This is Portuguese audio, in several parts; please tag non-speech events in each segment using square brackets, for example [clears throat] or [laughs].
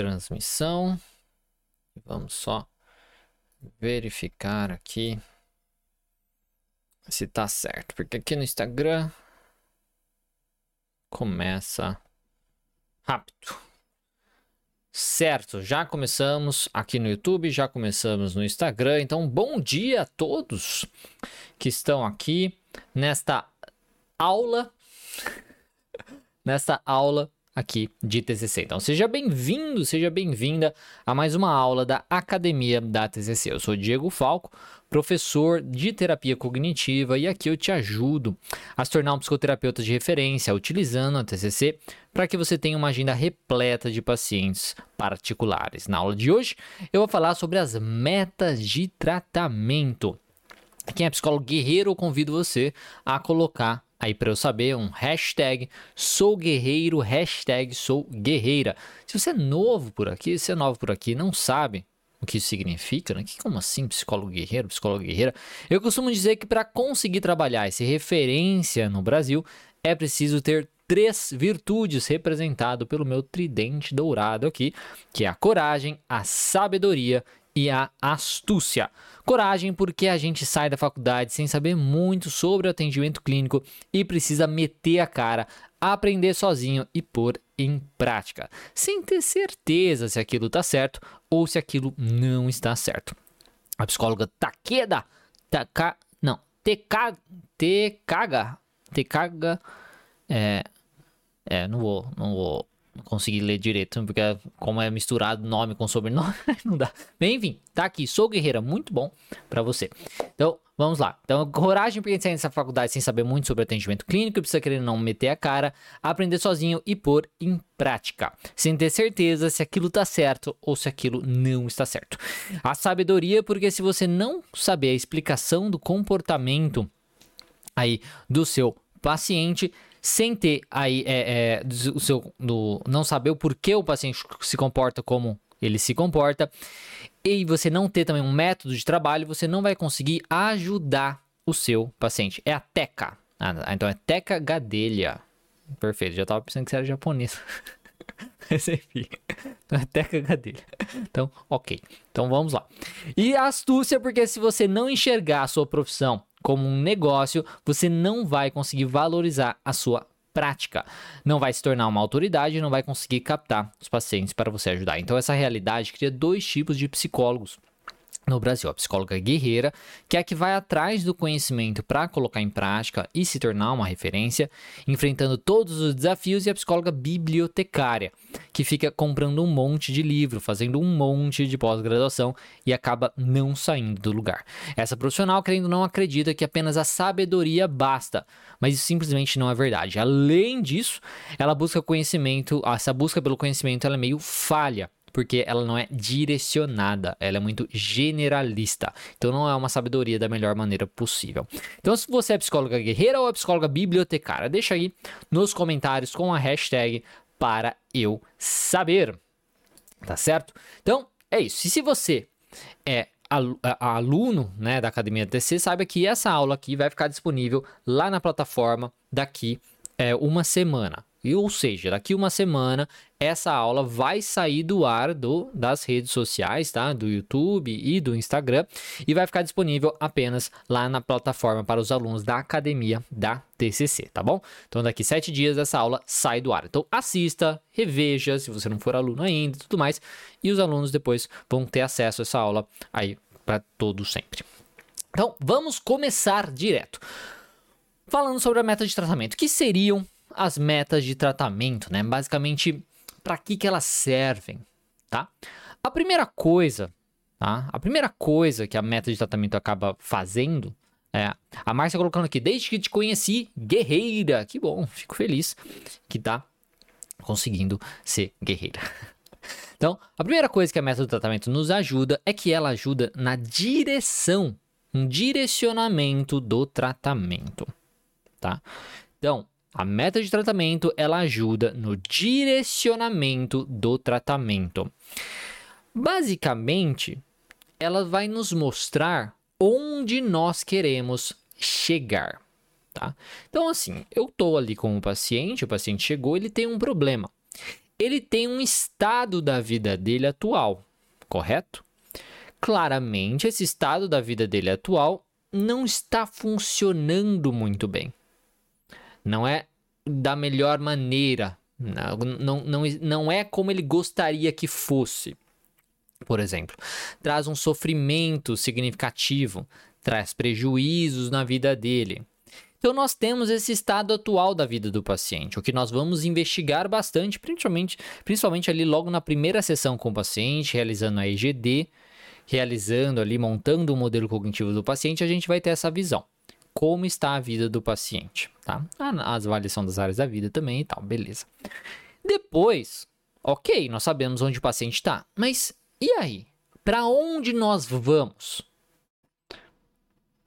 transmissão. Vamos só verificar aqui se tá certo, porque aqui no Instagram começa rápido. Certo, já começamos aqui no YouTube, já começamos no Instagram. Então, bom dia a todos que estão aqui nesta aula, [laughs] nesta aula aqui de TCC. Então, seja bem-vindo, seja bem-vinda a mais uma aula da Academia da TCC. Eu sou Diego Falco, professor de terapia cognitiva e aqui eu te ajudo a se tornar um psicoterapeuta de referência utilizando a TCC para que você tenha uma agenda repleta de pacientes particulares. Na aula de hoje, eu vou falar sobre as metas de tratamento. Quem é psicólogo guerreiro, eu convido você a colocar aí para eu saber um hashtag sou guerreiro, hashtag sou guerreira. Se você é novo por aqui, se é novo por aqui, não sabe o que isso significa, né? Que como assim psicólogo guerreiro, psicólogo guerreira? Eu costumo dizer que para conseguir trabalhar essa referência no Brasil é preciso ter três virtudes representado pelo meu tridente dourado aqui, que é a coragem, a sabedoria e a astúcia. Coragem, porque a gente sai da faculdade sem saber muito sobre o atendimento clínico e precisa meter a cara, aprender sozinho e pôr em prática, sem ter certeza se aquilo está certo ou se aquilo não está certo. A psicóloga Takeda, Taka, não, Tekaga, Tekaga, Tekaga, é, é, não vou, não vou conseguir ler direito, porque como é misturado nome com sobrenome, [laughs] não dá. Bem, enfim, tá aqui, sou guerreira, muito bom para você. Então, vamos lá. Então, coragem para sair nessa faculdade sem saber muito sobre atendimento clínico, precisa querer não meter a cara, aprender sozinho e pôr em prática, sem ter certeza se aquilo tá certo ou se aquilo não está certo. A sabedoria, porque se você não saber a explicação do comportamento aí do seu paciente, sem ter aí é, é, o seu, do, não saber o porquê o paciente se comporta como ele se comporta, e você não ter também um método de trabalho, você não vai conseguir ajudar o seu paciente. É a TECA. Ah, então é TECA Gadelha. Perfeito, já estava pensando que você era japonês. [laughs] Enfim, então é TECA Gadelha. Então, ok. Então vamos lá. E astúcia, porque se você não enxergar a sua profissão como um negócio, você não vai conseguir valorizar a sua prática. Não vai se tornar uma autoridade, não vai conseguir captar os pacientes para você ajudar. Então essa realidade cria dois tipos de psicólogos no Brasil, a psicóloga guerreira, que é a que vai atrás do conhecimento para colocar em prática e se tornar uma referência, enfrentando todos os desafios, e a psicóloga bibliotecária, que fica comprando um monte de livro, fazendo um monte de pós-graduação e acaba não saindo do lugar. Essa profissional, querendo não, acredita que apenas a sabedoria basta, mas isso simplesmente não é verdade. Além disso, ela busca conhecimento, essa busca pelo conhecimento ela é meio falha porque ela não é direcionada, ela é muito generalista. Então não é uma sabedoria da melhor maneira possível. Então se você é psicóloga guerreira ou é psicóloga bibliotecária, deixa aí nos comentários com a hashtag para eu saber. Tá certo? Então é isso. E se você é aluno né, da Academia TC, saiba que essa aula aqui vai ficar disponível lá na plataforma daqui é, uma semana. E, ou seja, daqui uma semana essa aula vai sair do ar do, das redes sociais, tá? Do YouTube e do Instagram e vai ficar disponível apenas lá na plataforma para os alunos da academia da TCC, tá bom? Então daqui sete dias essa aula sai do ar. Então assista, reveja, se você não for aluno ainda, tudo mais, e os alunos depois vão ter acesso a essa aula aí para todo sempre. Então vamos começar direto. Falando sobre a meta de tratamento, que seriam as metas de tratamento, né? Basicamente, para que, que elas servem, tá? A primeira coisa, tá? A primeira coisa que a meta de tratamento acaba fazendo é a Márcia colocando aqui, desde que te conheci, guerreira. Que bom, [laughs] fico feliz que tá conseguindo ser guerreira. [laughs] Então, a primeira coisa que a meta do tratamento nos ajuda é que ela ajuda na direção, um direcionamento do tratamento, tá? Então, a meta de tratamento ela ajuda no direcionamento do tratamento. Basicamente, ela vai nos mostrar onde nós queremos chegar, tá? Então assim, eu tô ali com o paciente, o paciente chegou, ele tem um problema. ele tem um estado da vida dele atual, correto? Claramente, esse estado da vida dele atual não está funcionando muito bem. Não é da melhor maneira. Não, não, não, é como ele gostaria que fosse. Por exemplo, traz um sofrimento significativo, traz prejuízos na vida dele. Então, nós temos esse estado atual da vida do paciente, o que nós vamos investigar bastante, principalmente, principalmente ali logo na primeira sessão com o paciente, realizando a EGD, realizando ali, montando o modelo cognitivo do paciente, a gente vai ter essa visão. Como está a vida do paciente, tá? A avaliação das áreas da vida também e tal, beleza. Depois, ok, nós sabemos onde o paciente está, mas e aí? Para onde nós vamos?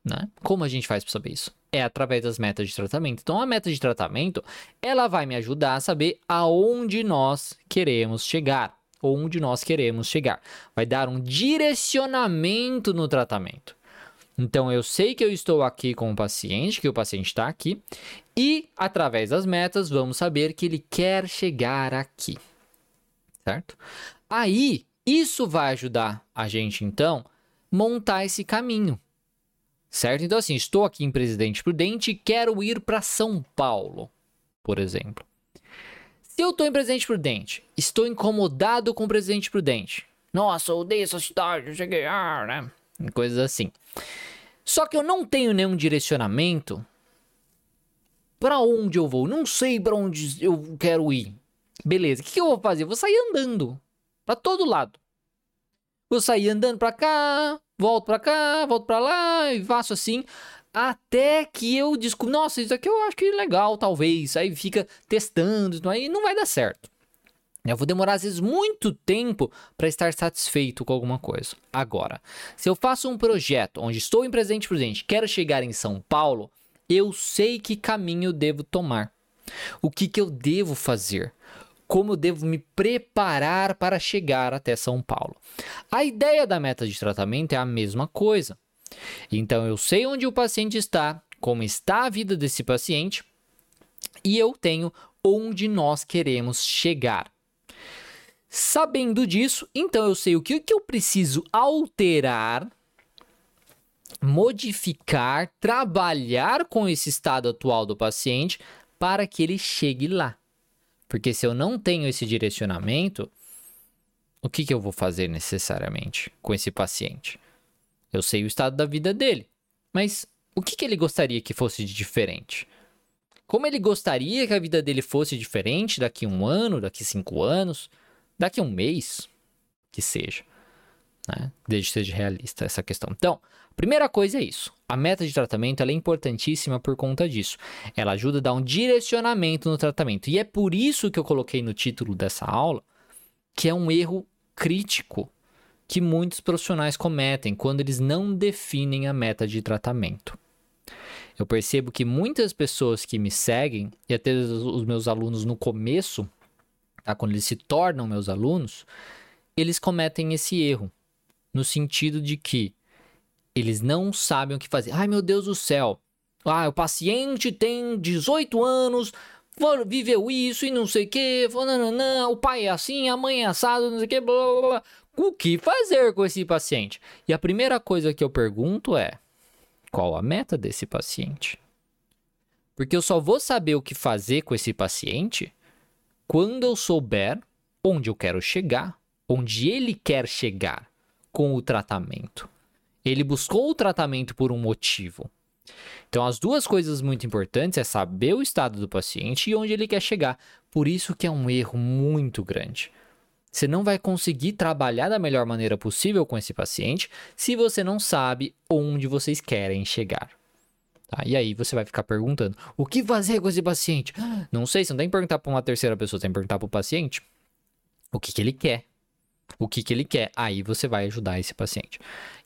Né? Como a gente faz para saber isso? É através das metas de tratamento. Então, a meta de tratamento, ela vai me ajudar a saber aonde nós queremos chegar. Onde nós queremos chegar. Vai dar um direcionamento no tratamento. Então, eu sei que eu estou aqui com o paciente, que o paciente está aqui, e através das metas, vamos saber que ele quer chegar aqui. Certo? Aí, isso vai ajudar a gente, então, montar esse caminho certo? Então, assim, estou aqui em Presidente Prudente e quero ir para São Paulo, por exemplo. Se eu estou em Presidente Prudente, estou incomodado com Presidente Prudente. Nossa, odeio essa cidade, eu cheguei, ah, né? Coisas assim. Só que eu não tenho nenhum direcionamento para onde eu vou. Não sei para onde eu quero ir. Beleza, o que, eu vou fazer? Eu vou sair andando para todo lado. Vou sair andando para cá, volto para cá, volto para lá e faço assim até que eu descubro, nossa, isso aqui eu acho que é legal, talvez. Aí fica testando, aí não vai dar certo. Eu vou demorar às vezes muito tempo para estar satisfeito com alguma coisa. Agora, se eu faço um projeto onde estou em presente presente, quero chegar em São Paulo, eu sei que caminho devo tomar. O que, que eu devo fazer? como eu devo me preparar para chegar até São Paulo. A ideia da meta de tratamento é a mesma coisa. Então eu sei onde o paciente está, como está a vida desse paciente e eu tenho onde nós queremos chegar. Sabendo disso, então eu sei o que, que eu preciso alterar, modificar, trabalhar com esse estado atual do paciente para que ele chegue lá. Porque se eu não tenho esse direcionamento, o que, que eu vou fazer necessariamente com esse paciente? Eu sei o estado da vida dele, mas o que, que ele gostaria que fosse de diferente? Como ele gostaria que a vida dele fosse diferente daqui um ano, daqui cinco anos, daqui um mês, que seja. Né? Desde que seja realista essa questão. Então, a primeira coisa é isso. A meta de tratamento é importantíssima por conta disso. Ela ajuda a dar um direcionamento no tratamento. E é por isso que eu coloquei no título dessa aula que é um erro crítico que muitos profissionais cometem quando eles não definem a meta de tratamento. Eu percebo que muitas pessoas que me seguem, e até os meus alunos no começo, tá, quando eles se tornam meus alunos, eles cometem esse erro no sentido de que eles não sabem o que fazer. Ai, meu Deus do céu. Ah, o paciente tem 18 anos, viveu isso e não sei o que, o pai é assim, a mãe é assado, não sei o que, blá, blá, blá. O que fazer com esse paciente? E a primeira coisa que eu pergunto é: qual a meta desse paciente? Porque eu só vou saber o que fazer com esse paciente quando eu souber onde eu quero chegar, onde ele quer chegar com o tratamento. Ele buscou o tratamento por um motivo. Então, as duas coisas muito importantes é saber o estado do paciente e onde ele quer chegar. Por isso que é um erro muito grande. Você não vai conseguir trabalhar da melhor maneira possível com esse paciente se você não sabe onde vocês querem chegar. Tá? E aí você vai ficar perguntando: o que fazer com esse paciente? Não sei, você não tem que perguntar para uma terceira pessoa, tem que perguntar para o paciente o que, que ele quer o que, que ele quer. Aí você vai ajudar esse paciente.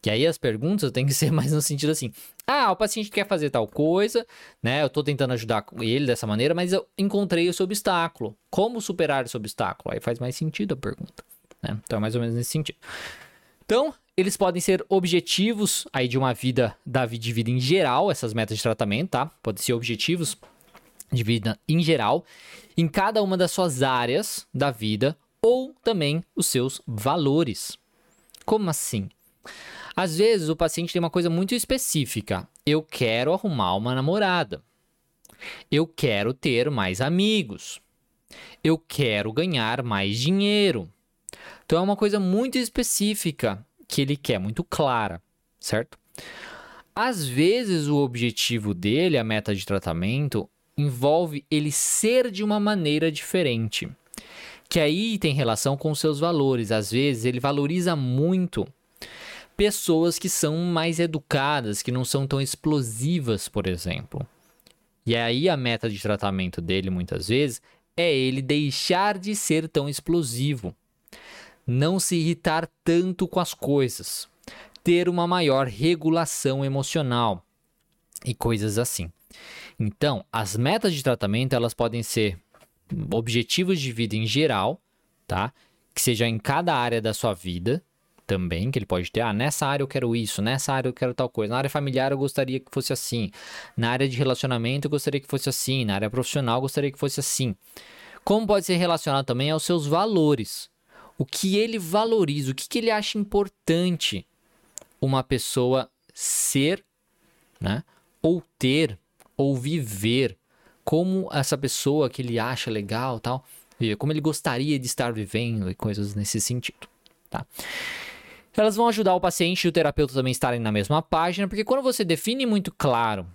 E aí as perguntas têm que ser [laughs] mais no sentido assim: ah, o paciente quer fazer tal coisa, né? Eu tô tentando ajudar ele dessa maneira, mas eu encontrei esse obstáculo. Como superar esse obstáculo? Aí faz mais sentido a pergunta. Né? Então é mais ou menos nesse sentido. Então, eles podem ser objetivos aí de uma vida, da vida de vida em geral, essas metas de tratamento, tá? Podem ser objetivos de vida em geral, em cada uma das suas áreas da vida ou também os seus valores. Como assim? Às vezes o paciente tem uma coisa muito específica. Eu quero arrumar uma namorada. Eu quero ter mais amigos. Eu quero ganhar mais dinheiro. Então é uma coisa muito específica que ele quer, muito clara, certo? Às vezes o objetivo dele, a meta de tratamento, envolve ele ser de uma maneira diferente. Que aí tem relação com seus valores. Às vezes ele valoriza muito pessoas que são mais educadas, que não são tão explosivas, por exemplo. E aí a meta de tratamento dele muitas vezes é ele deixar de ser tão explosivo, não se irritar tanto com as coisas, ter uma maior regulação emocional e coisas assim. Então, as metas de tratamento elas podem ser objetivos de vida em geral, tá? Que seja em cada área da sua vida, também, que ele pode ter, ah, nessa área eu quero isso, nessa área eu quero tal coisa, na área familiar eu gostaria que fosse assim, na área de relacionamento eu gostaria que fosse assim, na área profissional eu gostaria que fosse assim. Como pode ser relacionado também aos seus valores. O que ele valoriza, o que, que ele acha importante uma pessoa ser, né? Ou ter, ou viver. Como essa pessoa que ele acha legal tal, como ele gostaria de estar vivendo e coisas nesse sentido, tá? Elas vão ajudar o paciente e o terapeuta também estarem na mesma página, porque quando você define muito claro,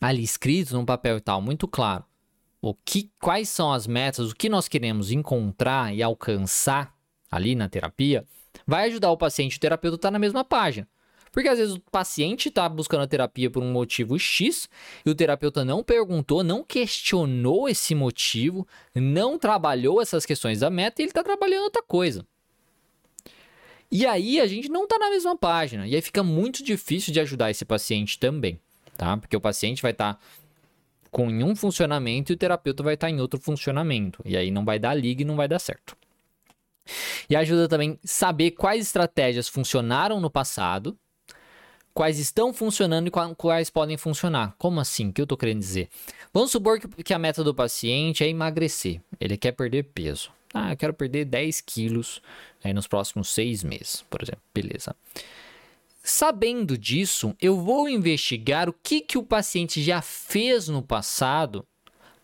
ali escrito num papel e tal, muito claro, o que, quais são as metas, o que nós queremos encontrar e alcançar ali na terapia, vai ajudar o paciente e o terapeuta a estar na mesma página. Porque às vezes o paciente está buscando a terapia por um motivo X e o terapeuta não perguntou, não questionou esse motivo, não trabalhou essas questões da meta e ele está trabalhando outra coisa. E aí a gente não está na mesma página. E aí fica muito difícil de ajudar esse paciente também, tá? Porque o paciente vai estar tá com um funcionamento e o terapeuta vai estar em outro funcionamento. E aí não vai dar liga e não vai dar certo. E ajuda também saber quais estratégias funcionaram no passado, quais estão funcionando e quais podem funcionar. Como assim? O que eu estou querendo dizer? Vamos supor que a meta do paciente é emagrecer. Ele quer perder peso. Ah, eu quero perder 10 quilos aí nos próximos seis meses, por exemplo. Beleza. Sabendo disso, eu vou investigar o que, que o paciente já fez no passado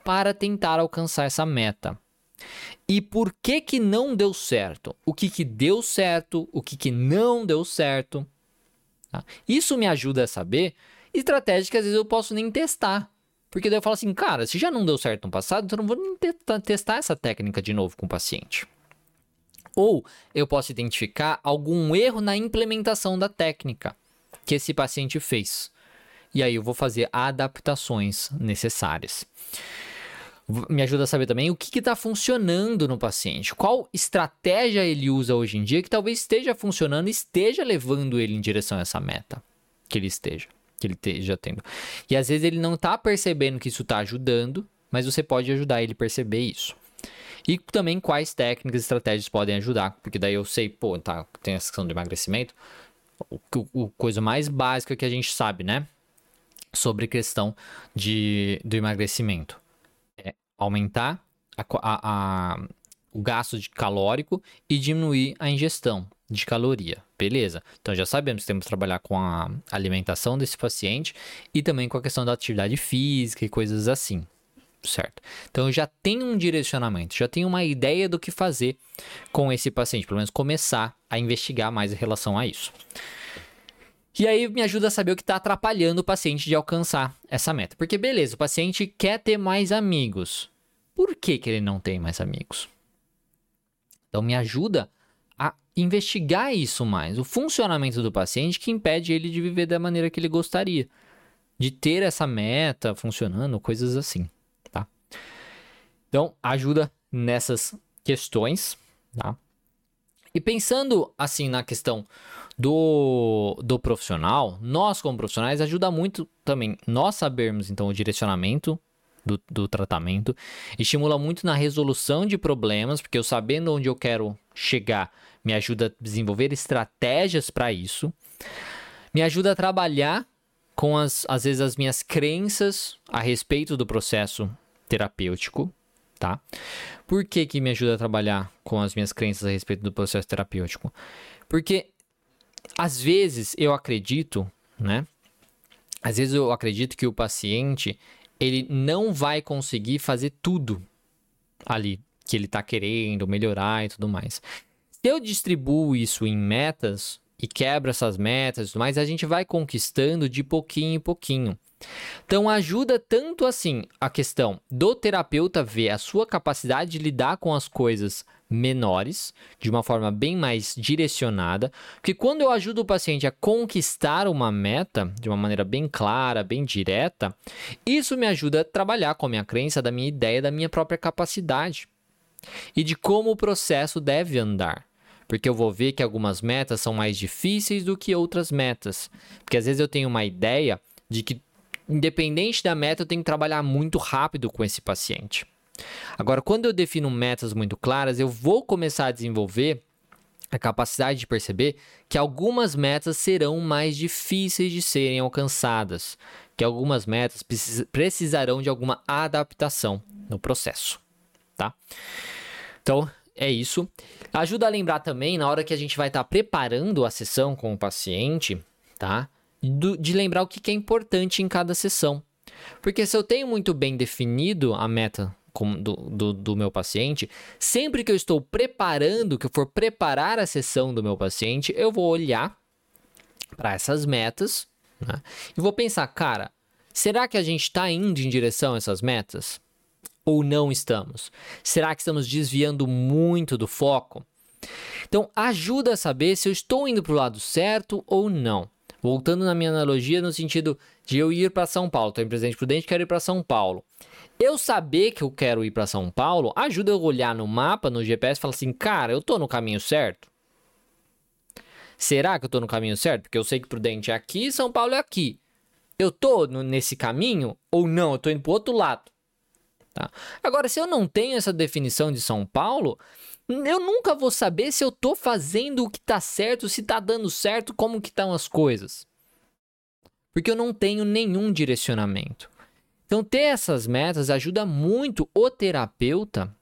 para tentar alcançar essa meta. E por que que não deu certo? O que que deu certo? O que que não deu certo? Tá? Isso me ajuda a saber estratégias que às vezes eu posso nem testar. Porque daí eu falo assim, cara, se já não deu certo no passado, então eu não vou nem testar essa técnica de novo com o paciente. Ou eu posso identificar algum erro na implementação da técnica que esse paciente fez. E aí eu vou fazer adaptações necessárias. Me ajuda a saber também o que está funcionando no paciente, qual estratégia ele usa hoje em dia que talvez esteja funcionando e esteja levando ele em direção a essa meta que ele esteja que ele esteja tendo. E às vezes ele não está percebendo que isso está ajudando, mas você pode ajudar ele a perceber isso. E também quais técnicas e estratégias podem ajudar, porque daí eu sei, pô, tá, tem essa questão do emagrecimento, o, o coisa mais básica que a gente sabe, né? Sobre questão de, do emagrecimento. É aumentar a, a, a, o gasto de calórico e diminuir a ingestão de caloria. Beleza. Então já sabemos que temos que trabalhar com a alimentação desse paciente e também com a questão da atividade física e coisas assim. Certo? Então eu já tenho um direcionamento, já tenho uma ideia do que fazer com esse paciente, pelo menos começar a investigar mais em relação a isso. E aí me ajuda a saber o que está atrapalhando o paciente de alcançar essa meta. Porque beleza, o paciente quer ter mais amigos. Por que, que ele não tem mais amigos? Então me ajuda a investigar isso mais, o funcionamento do paciente que impede ele de viver da maneira que ele gostaria, de ter essa meta funcionando, coisas assim? Então, ajuda nessas questões, tá? E pensando assim na questão do, do profissional, nós como profissionais ajuda muito também nós sabermos então o direcionamento do, do tratamento, estimula muito na resolução de problemas, porque eu sabendo onde eu quero chegar me ajuda a desenvolver estratégias para isso, me ajuda a trabalhar com as, às vezes as minhas crenças a respeito do processo terapêutico, tá? Por que que me ajuda a trabalhar com as minhas crenças a respeito do processo terapêutico? Porque às vezes eu acredito, né? Às vezes eu acredito que o paciente ele não vai conseguir fazer tudo ali que ele está querendo melhorar e tudo mais. Se eu distribuo isso em metas e quebro essas metas e tudo mais, a gente vai conquistando de pouquinho em pouquinho. Então ajuda tanto assim a questão do terapeuta ver a sua capacidade de lidar com as coisas menores, de uma forma bem mais direcionada, porque quando eu ajudo o paciente a conquistar uma meta de uma maneira bem clara, bem direta, isso me ajuda a trabalhar com a minha crença, da minha ideia, da minha própria capacidade e de como o processo deve andar. Porque eu vou ver que algumas metas são mais difíceis do que outras metas. Porque às vezes eu tenho uma ideia de que, independente da meta, eu tenho que trabalhar muito rápido com esse paciente. Agora, quando eu defino metas muito claras, eu vou começar a desenvolver a capacidade de perceber que algumas metas serão mais difíceis de serem alcançadas, que algumas metas precisarão de alguma adaptação no processo, tá? Então, é isso. Ajuda a lembrar também, na hora que a gente vai estar tá preparando a sessão com o paciente, tá? Do, de lembrar o que, que é importante em cada sessão. Porque se eu tenho muito bem definido a meta do, do, do, meu paciente, sempre que eu estou preparando, que eu for preparar a sessão do meu paciente, eu vou olhar para essas metas né? e vou pensar, cara, será que a gente está indo em direção a essas metas? Ou não estamos? Será que estamos desviando muito do foco? Então, ajuda a saber se eu estou indo para o lado certo ou não. Voltando na minha analogia, no sentido de eu ir para São Paulo, estou em Presidente Prudente, quero ir para São Paulo. Eu saber que eu quero ir para São Paulo ajuda eu olhar no mapa, no GPS e falar assim, cara, eu tô no caminho certo? Será que eu tô no caminho certo? Porque eu sei que Prudente é aqui São Paulo é aqui. Eu tô no, nesse caminho ou não? Eu tô indo pro outro lado. Tá? Agora, se eu não tenho essa definição de São Paulo, eu nunca vou saber se eu tô fazendo o que tá certo, se tá dando certo, como que estão as coisas. Porque eu não tenho nenhum direcionamento. Então, ter essas metas ajuda muito o terapeuta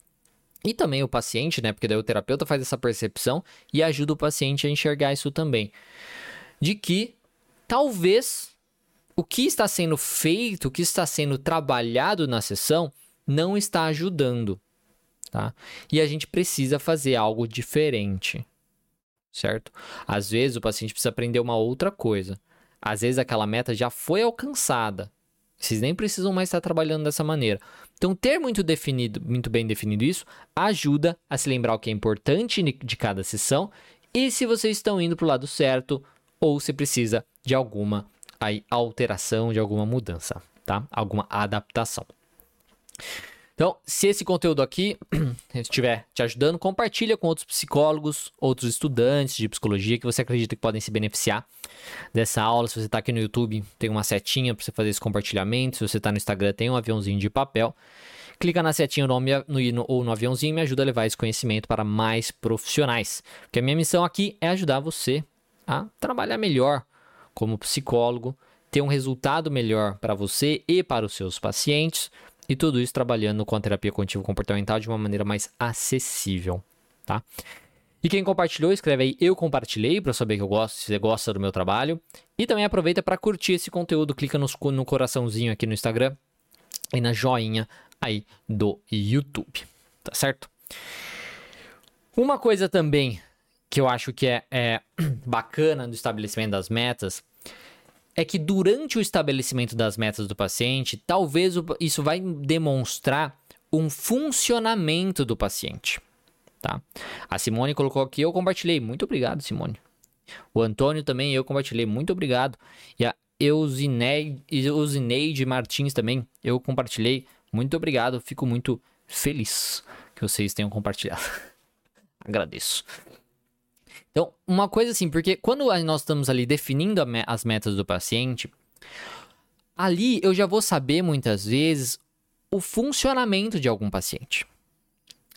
e também o paciente, né? Porque daí o terapeuta faz essa percepção e ajuda o paciente a enxergar isso também. De que talvez o que está sendo feito, o que está sendo trabalhado na sessão, não está ajudando, tá? E a gente precisa fazer algo diferente, certo? Às vezes o paciente precisa aprender uma outra coisa. Às vezes aquela meta já foi alcançada vocês nem precisam mais estar trabalhando dessa maneira. Então, ter muito definido, muito bem definido isso, ajuda a se lembrar o que é importante de cada sessão e se vocês estão indo para o lado certo ou se precisa de alguma aí, alteração, de alguma mudança, tá? Alguma adaptação. Então, se esse conteúdo aqui [clears throat] estiver te ajudando, compartilha com outros psicólogos, outros estudantes de psicologia que você acredita que podem se beneficiar dessa aula. Se você está aqui no YouTube, tem uma setinha para você fazer esse compartilhamento. Se você está no Instagram, tem um aviãozinho de papel. Clica na setinha no, no, ou no aviãozinho e me ajuda a levar esse conhecimento para mais profissionais. Porque a minha missão aqui é ajudar você a trabalhar melhor como psicólogo, ter um resultado melhor para você e para os seus pacientes e tudo isso trabalhando com a terapia cognitivo-comportamental de uma maneira mais acessível, tá? E quem compartilhou, escreve aí eu compartilhei para saber que eu gosto, se você gosta do meu trabalho. E também aproveita para curtir esse conteúdo, clica no, no coraçãozinho aqui no Instagram e na joinha aí do YouTube, tá certo? Uma coisa também que eu acho que é, é [clears throat] bacana no estabelecimento das metas é que durante o estabelecimento das metas do paciente, talvez isso vai demonstrar um funcionamento do paciente. Tá? A Simone colocou aqui, eu compartilhei. Muito obrigado, Simone. O Antônio também, eu compartilhei. Muito obrigado. E a Eusineide, Eusineide Martins também, eu compartilhei. Muito obrigado. Fico muito feliz que vocês tenham compartilhado. [laughs] Agradeço. Então, uma coisa assim, porque quando nós estamos ali definindo as metas do paciente, ali eu já vou saber muitas vezes o funcionamento de algum paciente.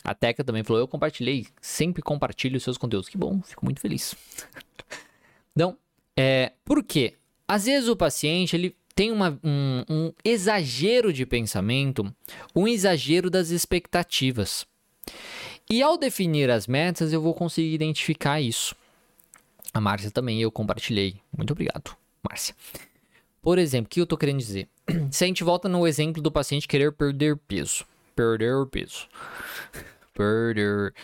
A Teca também falou: eu compartilhei, sempre compartilho os seus conteúdos. Que bom, fico muito feliz. [laughs] então, é, por quê? às vezes o paciente ele tem uma, um, um exagero de pensamento, um exagero das expectativas. E ao definir as metas, eu vou conseguir identificar isso. A Márcia também eu compartilhei. Muito obrigado, Márcia. Por exemplo, o que eu estou querendo dizer? [clears throat] Se a gente volta no exemplo do paciente querer perder peso. Perder peso. [laughs] Perder.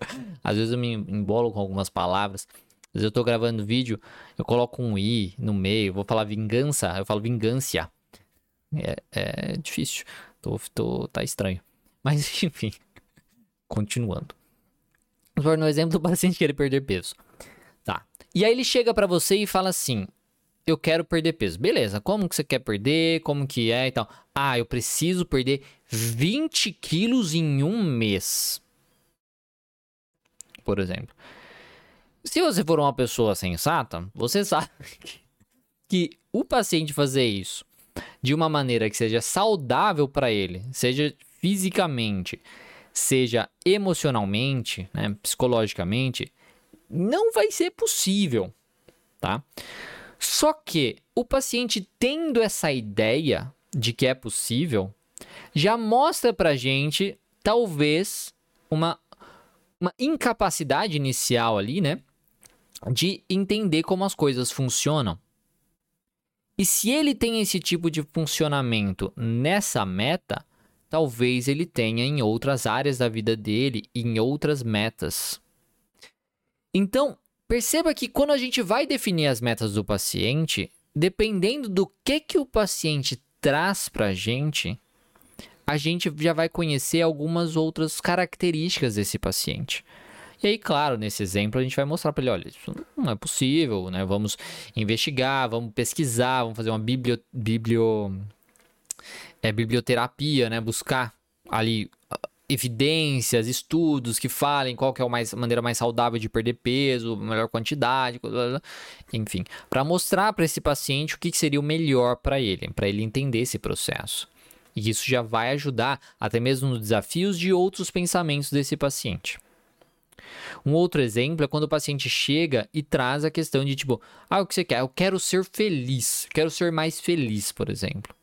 [laughs] Às vezes eu me embolo com algumas palavras. Às vezes eu estou gravando vídeo, eu coloco um i no meio, vou falar vingança, eu falo vingância. É, é difícil. Tô, tô, tá estranho. Mas [laughs] enfim. Continuando. Vamos no exemplo do paciente querer perder peso. Tá. E aí ele chega para você e fala assim: eu quero perder peso. Beleza, como que você quer perder? Como que é e tal? Ah, eu preciso perder 20 quilos em um mês. Por exemplo. Se você for uma pessoa sensata, você sabe [laughs] que o paciente fazer isso de uma maneira que seja saudável para ele, seja fisicamente, seja emocionalmente, né, psicologicamente, não vai ser possível, tá? Só que o paciente tendo essa ideia de que é possível, já mostra pra gente talvez uma, uma incapacidade inicial ali, né? De entender como as coisas funcionam. E se ele tem esse tipo de funcionamento nessa meta, talvez ele tenha em outras áreas da vida dele, em outras metas. Então, Perceba que quando a gente vai definir as metas do paciente, dependendo do que que o paciente traz para a gente, a gente já vai conhecer algumas outras características desse paciente. E aí, claro, nesse exemplo a gente vai mostrar para ele, olha, isso não é possível, né? Vamos investigar, vamos pesquisar, vamos fazer uma biblio, biblio é, biblioterapia, né? Buscar ali evidências, estudos que falem qual que é a mais, maneira mais saudável de perder peso, melhor quantidade, enfim, para mostrar para esse paciente o que, que seria o melhor para ele, para ele entender esse processo. E isso já vai ajudar até mesmo nos desafios de outros pensamentos desse paciente. Um outro exemplo é quando o paciente chega e traz a questão de tipo, ah, o que você quer? Eu quero ser feliz, quero ser mais feliz, por exemplo.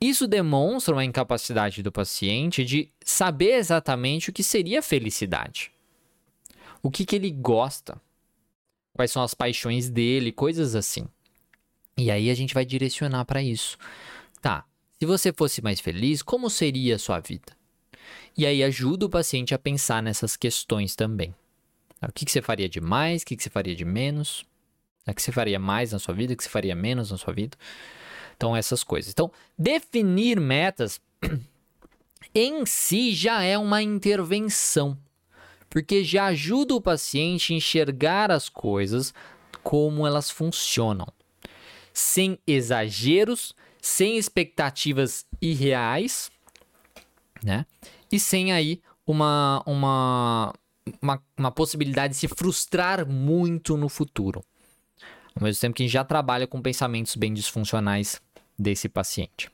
Isso demonstra uma incapacidade do paciente de saber exatamente o que seria felicidade. O que, que ele gosta, quais são as paixões dele, coisas assim. E aí a gente vai direcionar para isso. Tá, se você fosse mais feliz, como seria a sua vida? E aí ajuda o paciente a pensar nessas questões também. O que, que você faria de mais, o que, que você faria de menos? O que você faria mais na sua vida, o que você faria menos na sua vida? Então, essas coisas. Então, definir metas [clears throat] em si já é uma intervenção, porque já ajuda o paciente a enxergar as coisas como elas funcionam, sem exageros, sem expectativas irreais, né? E sem aí uma, uma, uma, uma possibilidade de se frustrar muito no futuro. Ao mesmo tempo que a gente já trabalha com pensamentos bem disfuncionais desse paciente.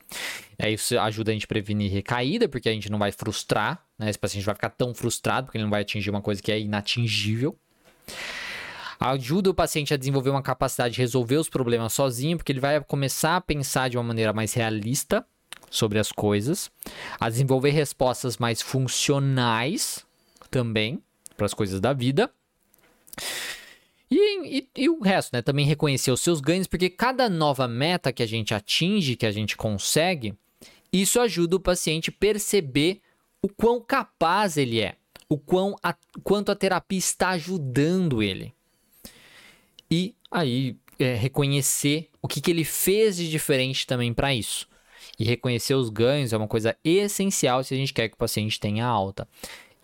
É, isso ajuda a gente a prevenir recaída, porque a gente não vai frustrar, né? Esse paciente vai ficar tão frustrado porque ele não vai atingir uma coisa que é inatingível. Ajuda o paciente a desenvolver uma capacidade de resolver os problemas sozinho, porque ele vai começar a pensar de uma maneira mais realista sobre as coisas, a desenvolver respostas mais funcionais também para as coisas da vida. E, e, e, o resto, né? Também reconhecer os seus ganhos, porque cada nova meta que a gente atinge, que a gente consegue, isso ajuda o paciente perceber o quão capaz ele é, o quão a, quanto a terapia está ajudando ele. E aí é, reconhecer o que, que ele fez de diferente também para isso. E reconhecer os ganhos é uma coisa essencial se a gente quer que o paciente tenha alta.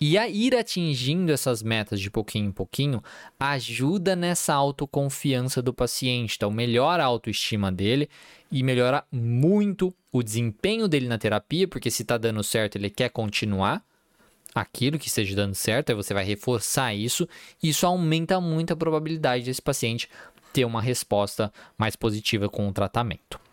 E a ir atingindo essas metas de pouquinho em pouquinho ajuda nessa autoconfiança do paciente. Então, melhora a autoestima dele e melhora muito o desempenho dele na terapia, porque se está dando certo, ele quer continuar aquilo que esteja dando certo, aí você vai reforçar isso, e isso aumenta muito a probabilidade desse paciente ter uma resposta mais positiva com o tratamento.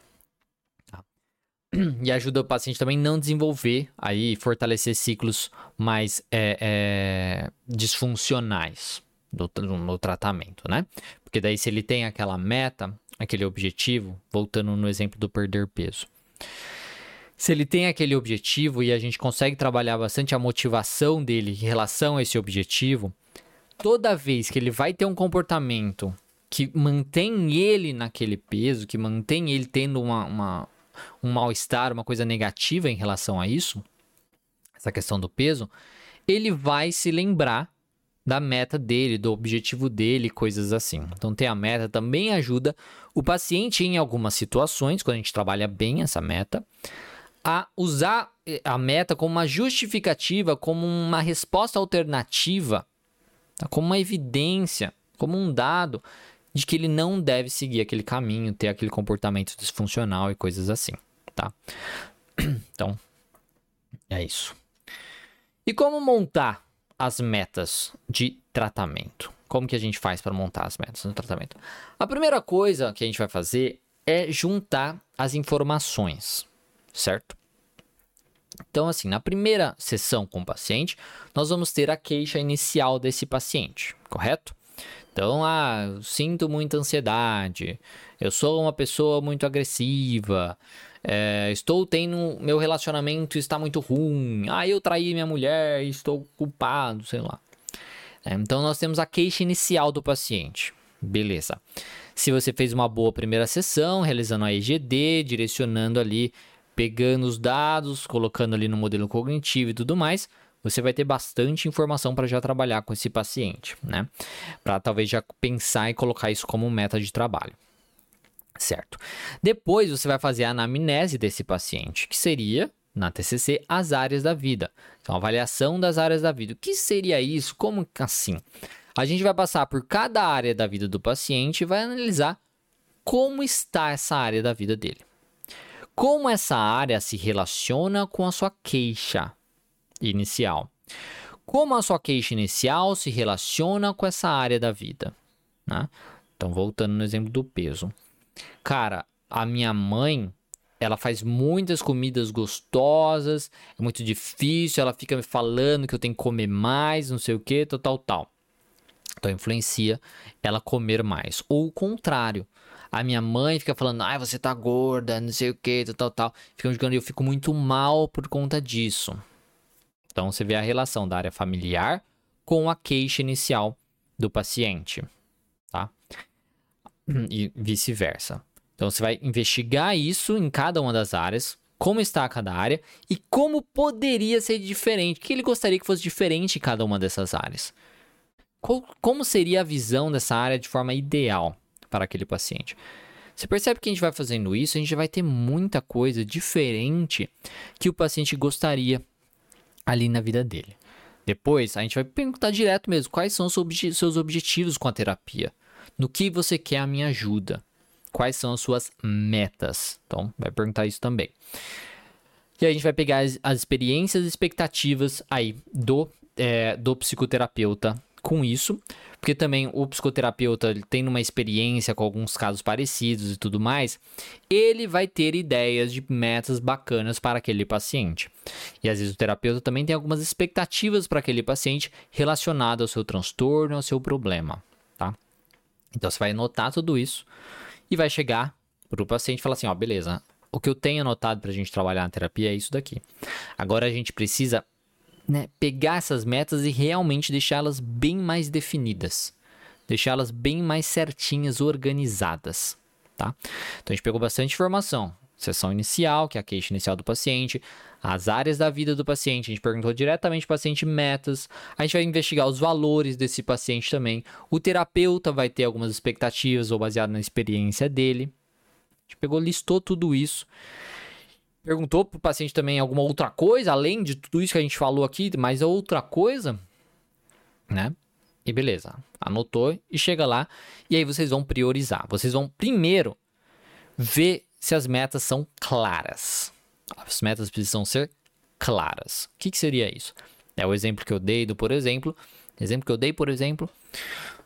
[clears throat] e ajuda o paciente também não desenvolver aí fortalecer ciclos mais é, é, disfuncionais no, tratamento, né? Porque daí se ele tem aquela meta, aquele objetivo, voltando no exemplo do perder peso. Se ele tem aquele objetivo e a gente consegue trabalhar bastante a motivação dele em relação a esse objetivo, toda vez que ele vai ter um comportamento que mantém ele naquele peso, que mantém ele tendo uma, uma um mal-estar, uma coisa negativa em relação a isso, essa questão do peso, ele vai se lembrar da meta dele, do objetivo dele, coisas assim. Então, ter a meta também ajuda o paciente em algumas situações, quando a gente trabalha bem essa meta, a usar eh, a meta como uma justificativa, como uma resposta alternativa, tá? como uma evidência, como um dado de que ele não deve seguir aquele caminho, ter aquele comportamento disfuncional e coisas assim, tá? [clears throat] Então, é isso. E como montar as metas de tratamento? Como que a gente faz para montar as metas de tratamento? A primeira coisa que a gente vai fazer é juntar as informações, certo? Então, assim, na primeira sessão com o paciente, nós vamos ter a queixa inicial desse paciente, correto? Então, ah, eu sinto muita ansiedade, eu sou uma pessoa muito agressiva, é, estou tendo. Meu relacionamento está muito ruim. Ah, eu traí minha mulher, estou culpado, sei lá. É, então nós temos a queixa inicial do paciente. Beleza. Se você fez uma boa primeira sessão, realizando a EGD, direcionando ali, pegando os dados, colocando ali no modelo cognitivo e tudo mais, você vai ter bastante informação para já trabalhar com esse paciente, né? Para talvez já pensar e colocar isso como meta de trabalho. Certo. Depois você vai fazer a anamnese desse paciente, que seria, na TCC, as áreas da vida. Então, avaliação das áreas da vida. O que seria isso? Como assim? A gente vai passar por cada área da vida do paciente e vai analisar como está essa área da vida dele. Como essa área se relaciona com a sua queixa inicial. Como a sua queixa inicial se relaciona com essa área da vida. Né? Então, voltando no exemplo do peso. Cara, a minha mãe, ela faz muitas comidas gostosas, é muito difícil, ela fica me falando que eu tenho que comer mais, não sei o que, tal, tal, tal. Então influencia ela comer mais. Ou o contrário. A minha mãe fica falando, ai, você tá gorda, não sei o que, tal, tal, tal. Fica jogando e eu fico muito mal por conta disso. Então você vê a relação da área familiar com a queixa inicial do paciente, tá? e vice-versa. Então você vai investigar isso em cada uma das áreas, como está cada área e como poderia ser diferente, o que ele gostaria que fosse diferente em cada uma dessas áreas. como seria a visão dessa área de forma ideal para aquele paciente? Você percebe que a gente vai fazendo isso, a gente vai ter muita coisa diferente que o paciente gostaria ali na vida dele. Depois, a gente vai perguntar direto mesmo quais são seus objetivos com a terapia. No que você quer a minha ajuda? Quais são as suas metas? Então, vai perguntar isso também. E aí a gente vai pegar as, as experiências e expectativas aí do, é, do psicoterapeuta com isso, porque também o psicoterapeuta ele tem uma experiência com alguns casos parecidos e tudo mais, ele vai ter ideias de metas bacanas para aquele paciente. E às vezes o terapeuta também tem algumas expectativas para aquele paciente relacionado ao seu transtorno, ao seu problema. Então você vai anotar tudo isso e vai chegar para o paciente e falar assim: ó, beleza, o que eu tenho anotado para a gente trabalhar na terapia é isso daqui. Agora a gente precisa né, pegar essas metas e realmente deixá-las bem mais definidas, deixá-las bem mais certinhas, organizadas. Tá? Então a gente pegou bastante informação. Sessão inicial, que é a queixa inicial do paciente, as áreas da vida do paciente, a gente perguntou diretamente para o paciente metas, a gente vai investigar os valores desse paciente também. O terapeuta vai ter algumas expectativas ou baseado na experiência dele. A gente pegou, listou tudo isso. Perguntou para o paciente também alguma outra coisa, além de tudo isso que a gente falou aqui, mas outra coisa, né? E beleza, anotou e chega lá. E aí vocês vão priorizar. Vocês vão primeiro ver se as metas são claras. As metas precisam ser claras. O que, que seria isso? É o exemplo que eu dei do, por exemplo, exemplo que eu dei, por exemplo,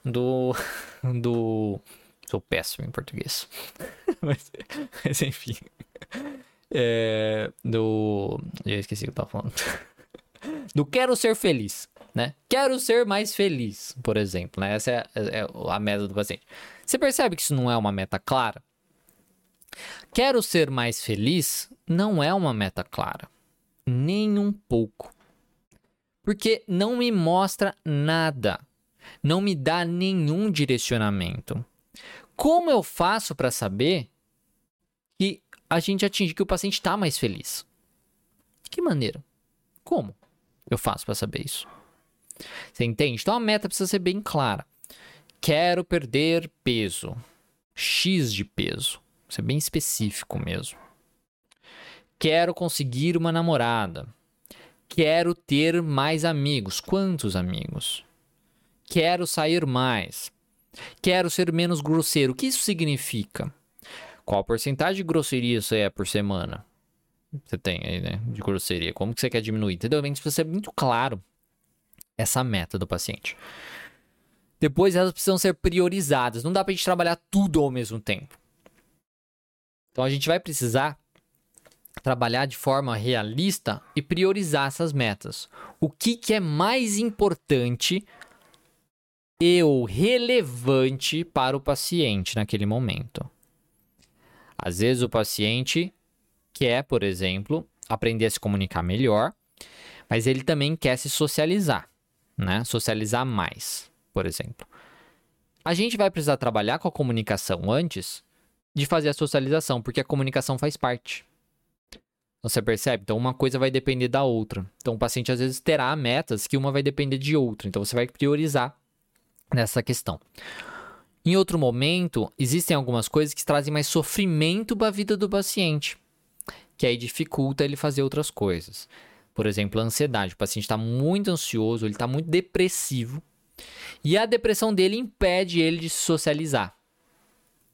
do [laughs] do sou péssimo em português, [laughs] mas, mas, enfim, é, do eu esqueci o que eu tava falando, [laughs] do quero ser feliz. né? Quero ser mais feliz, por exemplo, né? Essa é, é, é a meta do paciente. Você percebe que isso não é uma meta clara? Quero ser mais feliz não é uma meta clara, nem um pouco. Porque não me mostra nada, não me dá nenhum direcionamento. Como eu faço para saber a gente atinge que o paciente está mais feliz? De que maneira? Como eu faço para saber isso? Você entende? Então a meta precisa ser bem clara. Quero perder peso. X de peso. Isso é bem específico mesmo. Quero conseguir uma namorada. Quero ter mais amigos. Quantos amigos? Quero sair mais. Quero ser menos grosseiro. O que isso significa? Qual porcentagem de grosseria você é por semana? Você tem aí, né? De grosseria. Como que você quer diminuir? Entendeu? Tem que ser muito claro essa meta do paciente. Depois elas precisam ser priorizadas. Não dá pra gente trabalhar tudo ao mesmo tempo. Então a gente vai precisar trabalhar de forma realista e priorizar essas metas. O que, que é mais importante e ou relevante para o paciente naquele momento? Às vezes o paciente quer, por exemplo, aprender a se comunicar melhor, mas ele também quer se socializar, né? Socializar mais, por exemplo. A gente vai precisar trabalhar com a comunicação antes de fazer a socialização, porque a comunicação faz parte. Você percebe? Então, uma coisa vai depender da outra. Então, o paciente às vezes terá metas que uma vai depender de outra. Então, você vai priorizar nessa questão. Em outro momento, existem algumas coisas que trazem mais sofrimento para a vida do paciente, que aí dificulta ele fazer outras coisas. Por exemplo, a ansiedade. O paciente está muito ansioso, ele está muito depressivo. E a depressão dele impede ele de se socializar.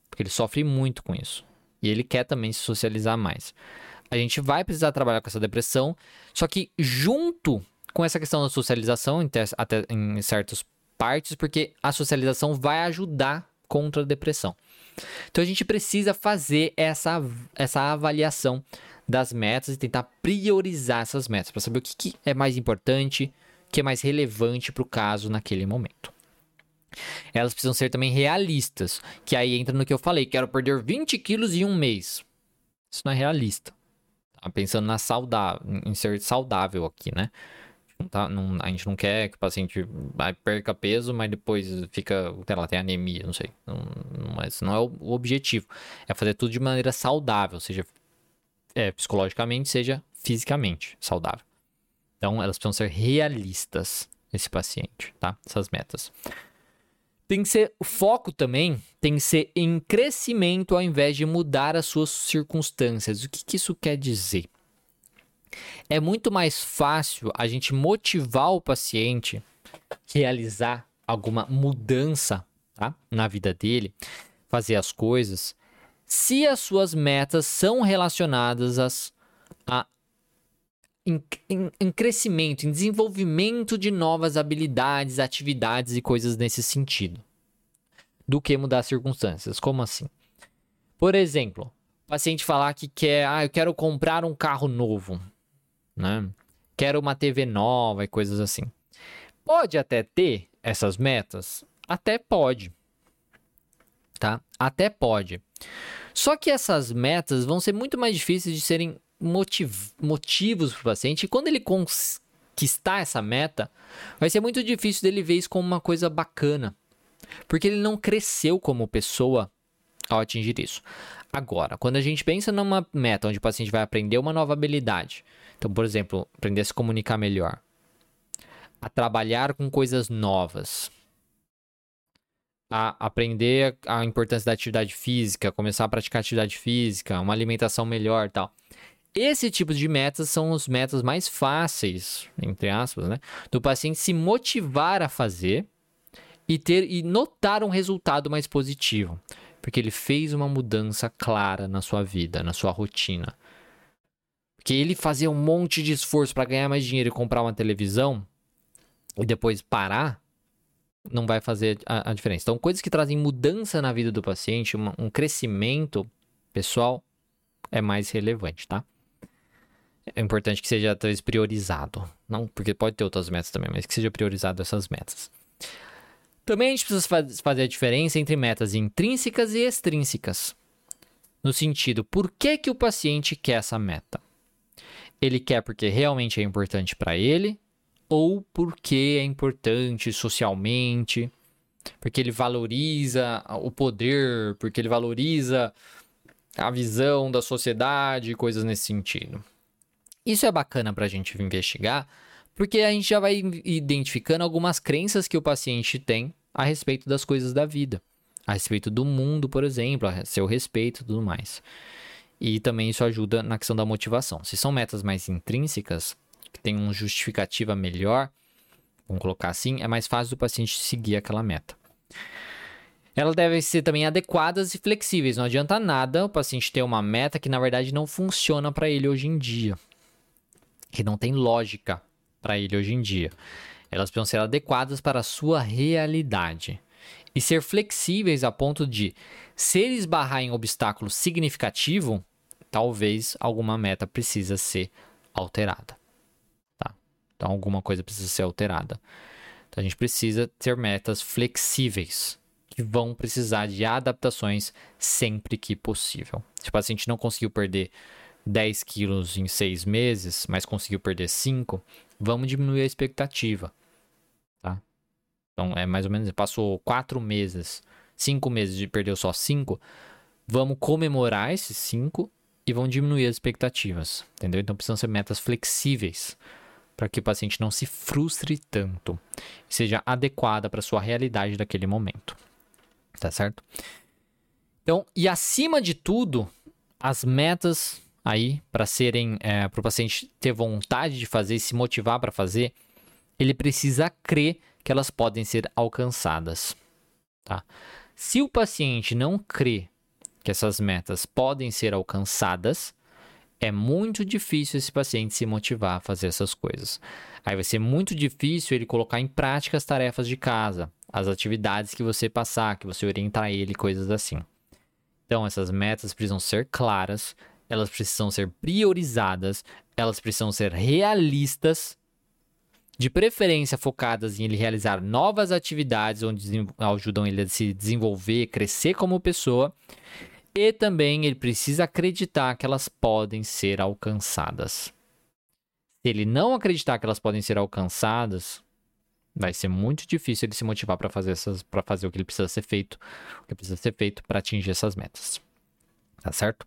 Porque ele sofre muito com isso. E ele quer também se socializar mais. A gente vai precisar trabalhar com essa depressão, só que junto com essa questão da socialização, até em certas partes, porque a socialização vai ajudar contra a depressão. Então a gente precisa fazer essa, essa avaliação das metas e tentar priorizar essas metas para saber o que, que é mais importante, o que é mais relevante para o caso naquele momento. Elas precisam ser também realistas, que aí entra no que eu falei, quero perder 20 quilos em um mês. Isso não é realista. Tá pensando na saudável, em ser saudável aqui, né? Não tá, não, a gente não quer que o paciente perca peso, mas depois fica, sei lá, tem anemia, não sei. Não, mas não é o, o objetivo. É fazer tudo de maneira saudável, seja é, psicologicamente, seja fisicamente saudável. Então, elas precisam ser realistas, esse paciente, tá? Essas metas. Tem que ser, o foco também tem que ser em crescimento ao invés de mudar as suas circunstâncias. O que, que isso quer dizer? É muito mais fácil a gente motivar o paciente realizar alguma mudança tá? na vida dele, fazer as coisas, se as suas metas são relacionadas às, a em, em, em, crescimento, em desenvolvimento de novas habilidades, atividades e coisas nesse sentido, do que mudar as circunstâncias. Como assim? Por exemplo, o paciente falar que quer, ah, eu quero comprar um carro novo, né? Quero uma TV nova e coisas assim. Pode até ter essas metas, até pode, tá? Até pode. Só que essas metas vão ser muito mais difíceis de serem motiv motivos para o paciente. E quando ele conquistar essa meta, vai ser muito difícil dele ver isso como uma coisa bacana. Porque ele não cresceu como pessoa ao atingir isso. Agora, quando a gente pensa numa meta onde o paciente vai aprender uma nova habilidade, então, por exemplo, aprender a se comunicar melhor, a trabalhar com coisas novas, a aprender a importância da atividade física, começar a praticar atividade física, uma alimentação melhor, tal. Esse tipo de metas são os metas mais fáceis, entre aspas, né, do paciente se motivar a fazer e ter e notar um resultado mais positivo, porque ele fez uma mudança clara na sua vida, na sua rotina. Porque ele fazer um monte de esforço para ganhar mais dinheiro e comprar uma televisão e depois parar, não vai fazer a, a diferença. Então, coisas que trazem mudança na vida do paciente, uma, um crescimento pessoal, é mais relevante, tá? é importante que seja talvez priorizado. Não, porque pode ter outras metas também, mas que seja priorizado essas metas. Também a gente precisa fazer a diferença entre metas intrínsecas e extrínsecas. No sentido, por que, que o paciente quer essa meta? Ele quer porque realmente é importante para ele ou porque é importante socialmente, porque ele valoriza o poder, porque ele valoriza a visão da sociedade, coisas nesse sentido. Isso é bacana para a gente investigar, porque a gente já vai identificando algumas crenças que o paciente tem a respeito das coisas da vida, a respeito do mundo, por exemplo, a seu respeito e tudo mais. E também isso ajuda na questão da motivação. Se são metas mais intrínsecas, que tem uma justificativa melhor, vamos colocar assim, é mais fácil do paciente seguir aquela meta. Elas devem ser também adequadas e flexíveis. Não adianta nada o paciente ter uma meta que na verdade não funciona para ele hoje em dia, que não tem lógica para ele hoje em dia. Elas precisam ser adequadas para a sua realidade e ser flexíveis a ponto de, se ele esbarrar em obstáculo significativo, talvez alguma meta precisa ser alterada. Tá? Então alguma coisa precisa ser alterada. Então a gente precisa ter metas flexíveis que vão precisar de adaptações sempre que possível. Se o paciente não conseguiu perder 10 quilos em seis meses, mas conseguiu perder 5, vamos diminuir a expectativa. Tá? Então é mais ou menos, passou 4 meses, 5 meses e perdeu só 5, vamos comemorar esses 5 e vamos diminuir as expectativas. Entendeu? Então precisam ser metas flexíveis para que o paciente não se frustre tanto seja adequada para sua realidade daquele momento. Tá certo? Então, e acima de tudo, as metas aí para serem é, para o paciente ter vontade de fazer se motivar para fazer, ele precisa crer que elas podem ser alcançadas. Tá? Se o paciente não crê que essas metas podem ser alcançadas, é muito difícil esse paciente se motivar a fazer essas coisas. Aí vai ser muito difícil ele colocar em prática as tarefas de casa, as atividades que você passar, que você orientar ele, coisas assim. Então, essas metas precisam ser claras, elas precisam ser priorizadas, elas precisam ser realistas, de preferência focadas em ele realizar novas atividades onde ajudam ele a se desenvolver, crescer como pessoa e também ele precisa acreditar que elas podem ser alcançadas. Se ele não acreditar que elas podem ser alcançadas, vai ser muito difícil ele se motivar para fazer essas, para fazer o que ele precisa ser feito, o que precisa ser feito para atingir essas metas. Tá certo?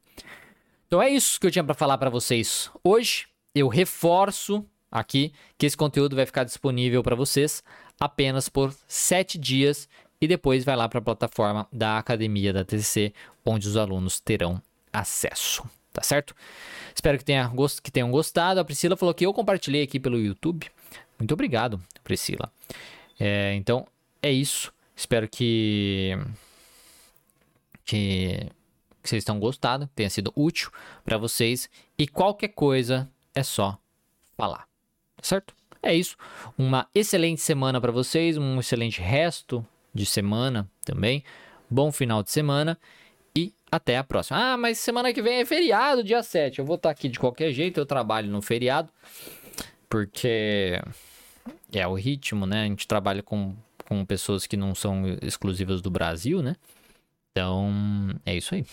Então é isso que eu tinha para falar para vocês hoje. Eu reforço aqui que esse conteúdo vai ficar disponível para vocês apenas por sete dias e depois vai lá para a plataforma da Academia da TCC, onde os alunos terão acesso. Tá certo? Espero que, tenha, que tenham gostado. A Priscila falou que eu compartilhei aqui pelo YouTube. Muito obrigado, Priscila. É, então, é isso. Espero que, que, que vocês tenham gostado, tenha sido útil para vocês. E qualquer coisa é só falar. Tá certo? É isso. Uma excelente semana para vocês, um excelente resto de semana também. Bom final de semana e até a próxima. Ah, mas semana que vem é feriado, dia 7. Eu vou estar aqui de qualquer jeito, eu trabalho no feriado, porque é o ritmo, né? A gente trabalha com, com pessoas que não são exclusivas do Brasil, né? Então, é isso aí.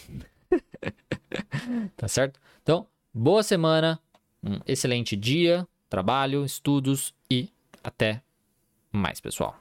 tá certo? Então, boa semana, um excelente dia, trabalho, estudos e até mais, pessoal.